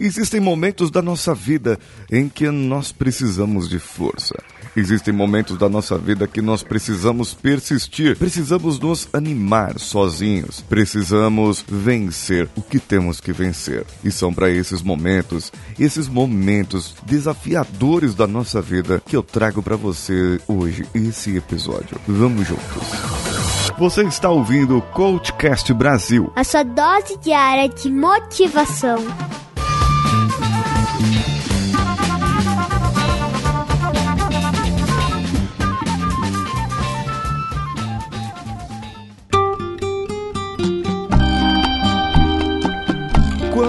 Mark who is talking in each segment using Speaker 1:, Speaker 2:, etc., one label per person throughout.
Speaker 1: Existem momentos da nossa vida em que nós precisamos de força. Existem momentos da nossa vida que nós precisamos persistir, precisamos nos animar sozinhos, precisamos vencer o que temos que vencer. E são para esses momentos, esses momentos desafiadores da nossa vida que eu trago para você hoje esse episódio. Vamos juntos. Você está ouvindo o Coachcast Brasil,
Speaker 2: a sua dose diária de motivação.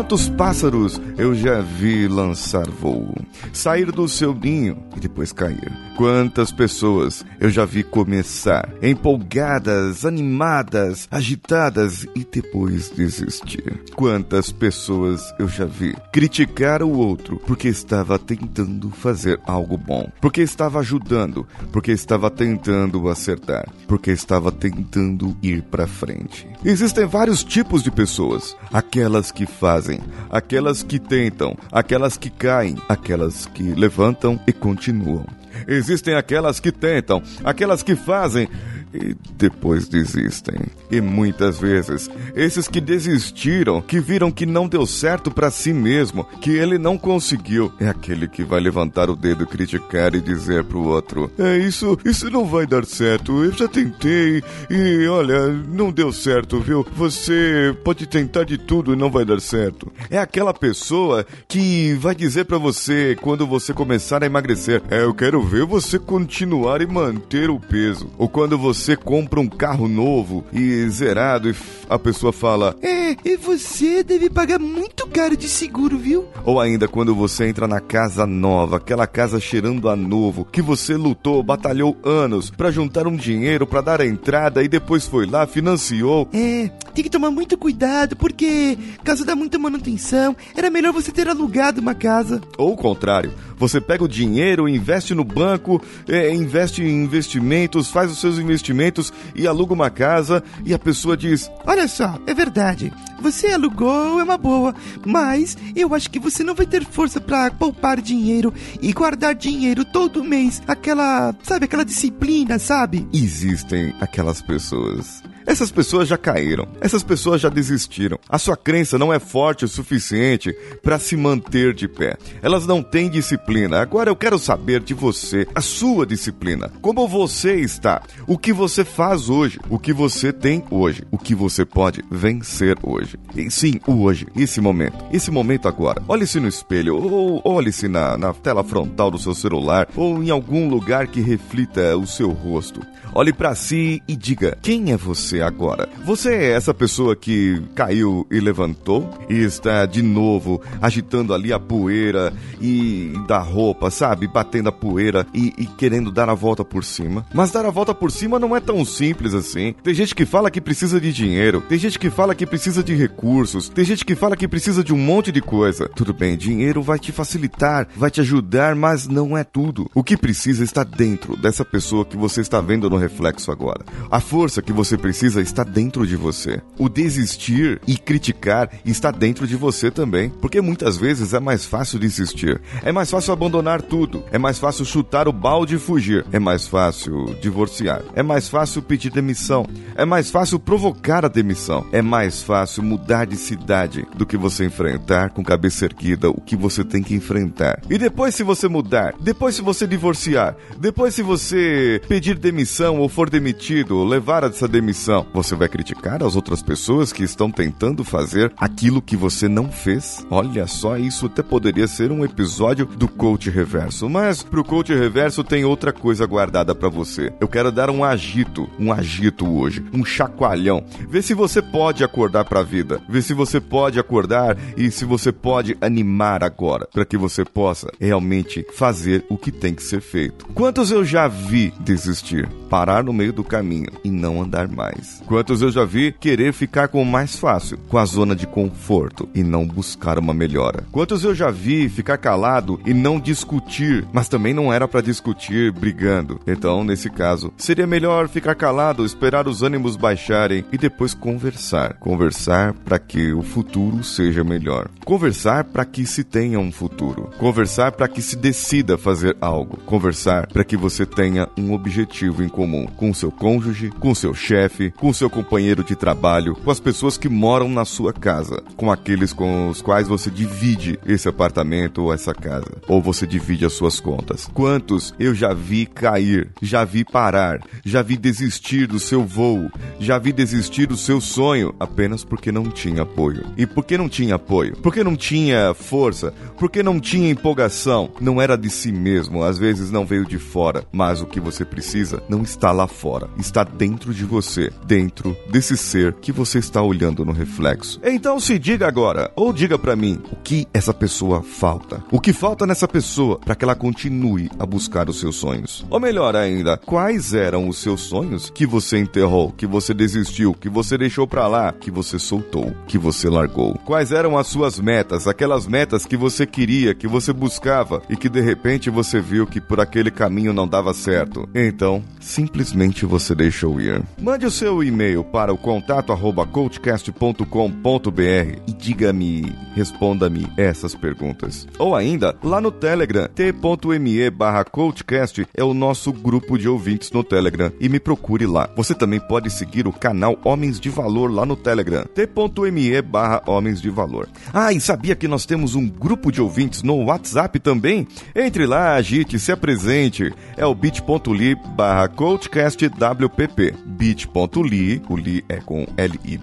Speaker 1: Quantos pássaros eu já vi lançar voo, sair do seu ninho e depois cair? Quantas pessoas eu já vi começar empolgadas, animadas, agitadas e depois desistir? Quantas pessoas eu já vi criticar o outro porque estava tentando fazer algo bom, porque estava ajudando, porque estava tentando acertar, porque estava tentando ir para frente? Existem vários tipos de pessoas: aquelas que fazem, aquelas que tentam, aquelas que caem, aquelas que levantam e continuam. Existem aquelas que tentam, aquelas que fazem e depois desistem. E muitas vezes, esses que desistiram, que viram que não deu certo para si mesmo, que ele não conseguiu, é aquele que vai levantar o dedo, criticar e dizer pro outro: "É isso, isso não vai dar certo. Eu já tentei e olha, não deu certo, viu? Você pode tentar de tudo e não vai dar certo". É aquela pessoa que vai dizer para você quando você começar a emagrecer: "É, eu quero ver você continuar e manter o peso". Ou quando você você compra um carro novo e zerado e a pessoa fala:
Speaker 3: É, e você deve pagar muito caro de seguro, viu?
Speaker 1: Ou ainda quando você entra na casa nova, aquela casa cheirando a novo, que você lutou, batalhou anos para juntar um dinheiro para dar a entrada e depois foi lá, financiou.
Speaker 3: É, tem que tomar muito cuidado porque, caso dá muita manutenção, era melhor você ter alugado uma casa.
Speaker 1: Ou o contrário, você pega o dinheiro, investe no banco, é, investe em investimentos, faz os seus investimentos e aluga uma casa e a pessoa diz:
Speaker 3: Olha só, é verdade. Você alugou, é uma boa, mas eu acho que você não vai ter força para poupar dinheiro e guardar dinheiro todo mês. Aquela, sabe, aquela disciplina, sabe?
Speaker 1: Existem aquelas pessoas essas pessoas já caíram, essas pessoas já desistiram. A sua crença não é forte o suficiente para se manter de pé. Elas não têm disciplina. Agora eu quero saber de você, a sua disciplina. Como você está? O que você faz hoje? O que você tem hoje? O que você pode vencer hoje? E sim, o hoje, esse momento, esse momento agora. Olhe-se no espelho ou olhe-se na, na tela frontal do seu celular ou em algum lugar que reflita o seu rosto. Olhe para si e diga: quem é você agora? Você é essa pessoa que caiu e levantou e está de novo agitando ali a poeira e da roupa, sabe? Batendo a poeira e, e querendo dar a volta por cima. Mas dar a volta por cima não é tão simples assim. Tem gente que fala que precisa de dinheiro, tem gente que fala que precisa de recursos, tem gente que fala que precisa de um monte de coisa. Tudo bem, dinheiro vai te facilitar, vai te ajudar, mas não é tudo. O que precisa está dentro dessa pessoa que você está vendo no reflexo agora. A força que você precisa está dentro de você. O desistir e criticar está dentro de você também, porque muitas vezes é mais fácil desistir. É mais fácil abandonar tudo. É mais fácil chutar o balde e fugir. É mais fácil divorciar. É mais fácil pedir demissão. É mais fácil provocar a demissão. É mais fácil mudar de cidade do que você enfrentar com cabeça erguida o que você tem que enfrentar. E depois se você mudar, depois se você divorciar, depois se você pedir demissão ou for demitido, levar essa demissão, você vai criticar as outras pessoas que estão tentando fazer aquilo que você não fez? Olha só, isso até poderia ser um episódio do Coach Reverso, mas pro Coach Reverso tem outra coisa guardada para você. Eu quero dar um agito, um agito hoje, um chacoalhão. Vê se você pode acordar para a vida. Vê se você pode acordar e se você pode animar agora, para que você possa realmente fazer o que tem que ser feito. Quantos eu já vi desistir? parar no meio do caminho e não andar mais. Quantos eu já vi querer ficar com o mais fácil, com a zona de conforto e não buscar uma melhora? Quantos eu já vi ficar calado e não discutir, mas também não era para discutir brigando? Então, nesse caso, seria melhor ficar calado, esperar os ânimos baixarem e depois conversar. Conversar para que o futuro seja melhor. Conversar para que se tenha um futuro. Conversar para que se decida fazer algo. Conversar para que você tenha um objetivo em comum com seu cônjuge, com seu chefe, com seu companheiro de trabalho, com as pessoas que moram na sua casa, com aqueles com os quais você divide esse apartamento ou essa casa, ou você divide as suas contas. Quantos eu já vi cair, já vi parar, já vi desistir do seu voo, já vi desistir do seu sonho apenas porque não tinha apoio. E por que não tinha apoio? Porque não tinha força, porque não tinha empolgação, não era de si mesmo, às vezes não veio de fora, mas o que você precisa não está lá fora, está dentro de você, dentro desse ser que você está olhando no reflexo. Então se diga agora, ou diga para mim, o que essa pessoa falta? O que falta nessa pessoa para que ela continue a buscar os seus sonhos? Ou melhor ainda, quais eram os seus sonhos que você enterrou, que você desistiu, que você deixou para lá, que você soltou, que você largou? Quais eram as suas metas, aquelas metas que você queria, que você buscava e que de repente você viu que por aquele caminho não dava certo? Então, simplesmente você deixou ir. Mande o seu e-mail para o contato arroba coachcast.com.br e diga-me, responda-me essas perguntas. Ou ainda, lá no Telegram, t.me barra coachcast é o nosso grupo de ouvintes no Telegram e me procure lá. Você também pode seguir o canal Homens de Valor lá no Telegram, t.me barra Homens de Valor. Ah, e sabia que nós temos um grupo de ouvintes no WhatsApp também? Entre lá, agite, se apresente. É o bit.ly barra coachcastwpp bit.ly, o li é com L-Y,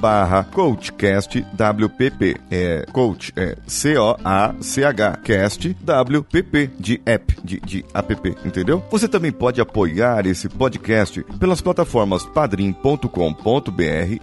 Speaker 1: barra coachcastwpp. É coach, é C-O-A-C-H, cast, W-P-P, de app, de, de app, entendeu? Você também pode apoiar esse podcast pelas plataformas padrim.com.br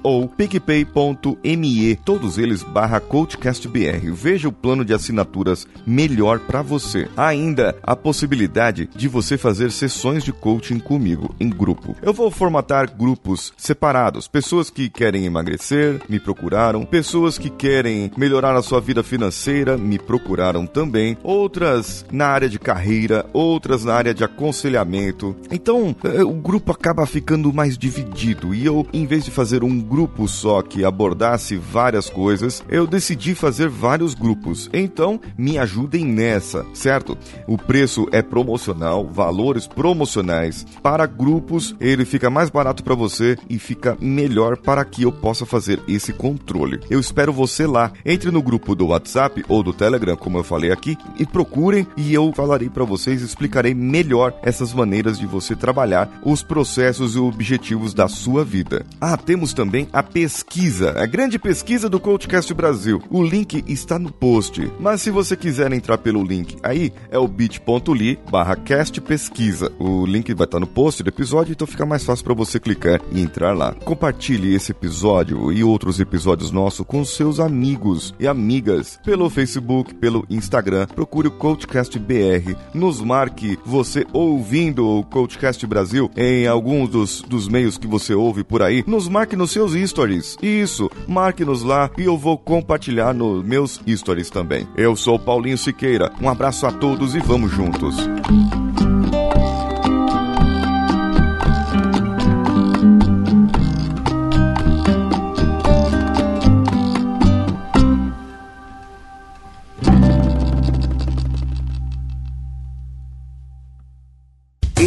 Speaker 1: ou picpay.me, todos eles barra coachcastbr. Veja o plano de assinaturas melhor para você. Ainda a possibilidade de você fazer sessões de coaching comigo em grupo. Eu vou formatar grupos separados, pessoas que querem emagrecer, me procuraram, pessoas que querem melhorar a sua vida financeira, me procuraram também, outras na área de carreira, outras na área de aconselhamento. Então, eh, o grupo acaba ficando mais dividido e eu, em vez de fazer um grupo só que abordasse várias coisas, eu decidi fazer vários grupos. Então, me ajudem nessa, certo? O preço é promocional, valores promocionais para grupos, ele fica mais barato para você e fica melhor para que eu possa fazer esse controle. Eu espero você lá. Entre no grupo do WhatsApp ou do Telegram, como eu falei aqui, e procurem e eu falarei para vocês, explicarei melhor essas maneiras de você trabalhar os processos e objetivos da sua vida. Ah, temos também a pesquisa, a grande pesquisa do Coachcast Brasil. O link está no post, mas se você quiser entrar pelo link aí, é o bit.ly barra cast pesquisa. O link vai estar no post do episódio, então fica mais fácil para você clicar e entrar lá. Compartilhe esse episódio e outros episódios nossos com seus amigos e amigas pelo Facebook, pelo Instagram. Procure o Coachcast BR. Nos marque você ouvindo o Coachcast Brasil em alguns dos, dos meios que você ouve por aí. Nos marque nos seus stories. Isso, marque-nos lá e eu vou compartilhar nos meus stories também. Eu sou Paulinho Siqueira. Um abraço a todos e vamos juntos.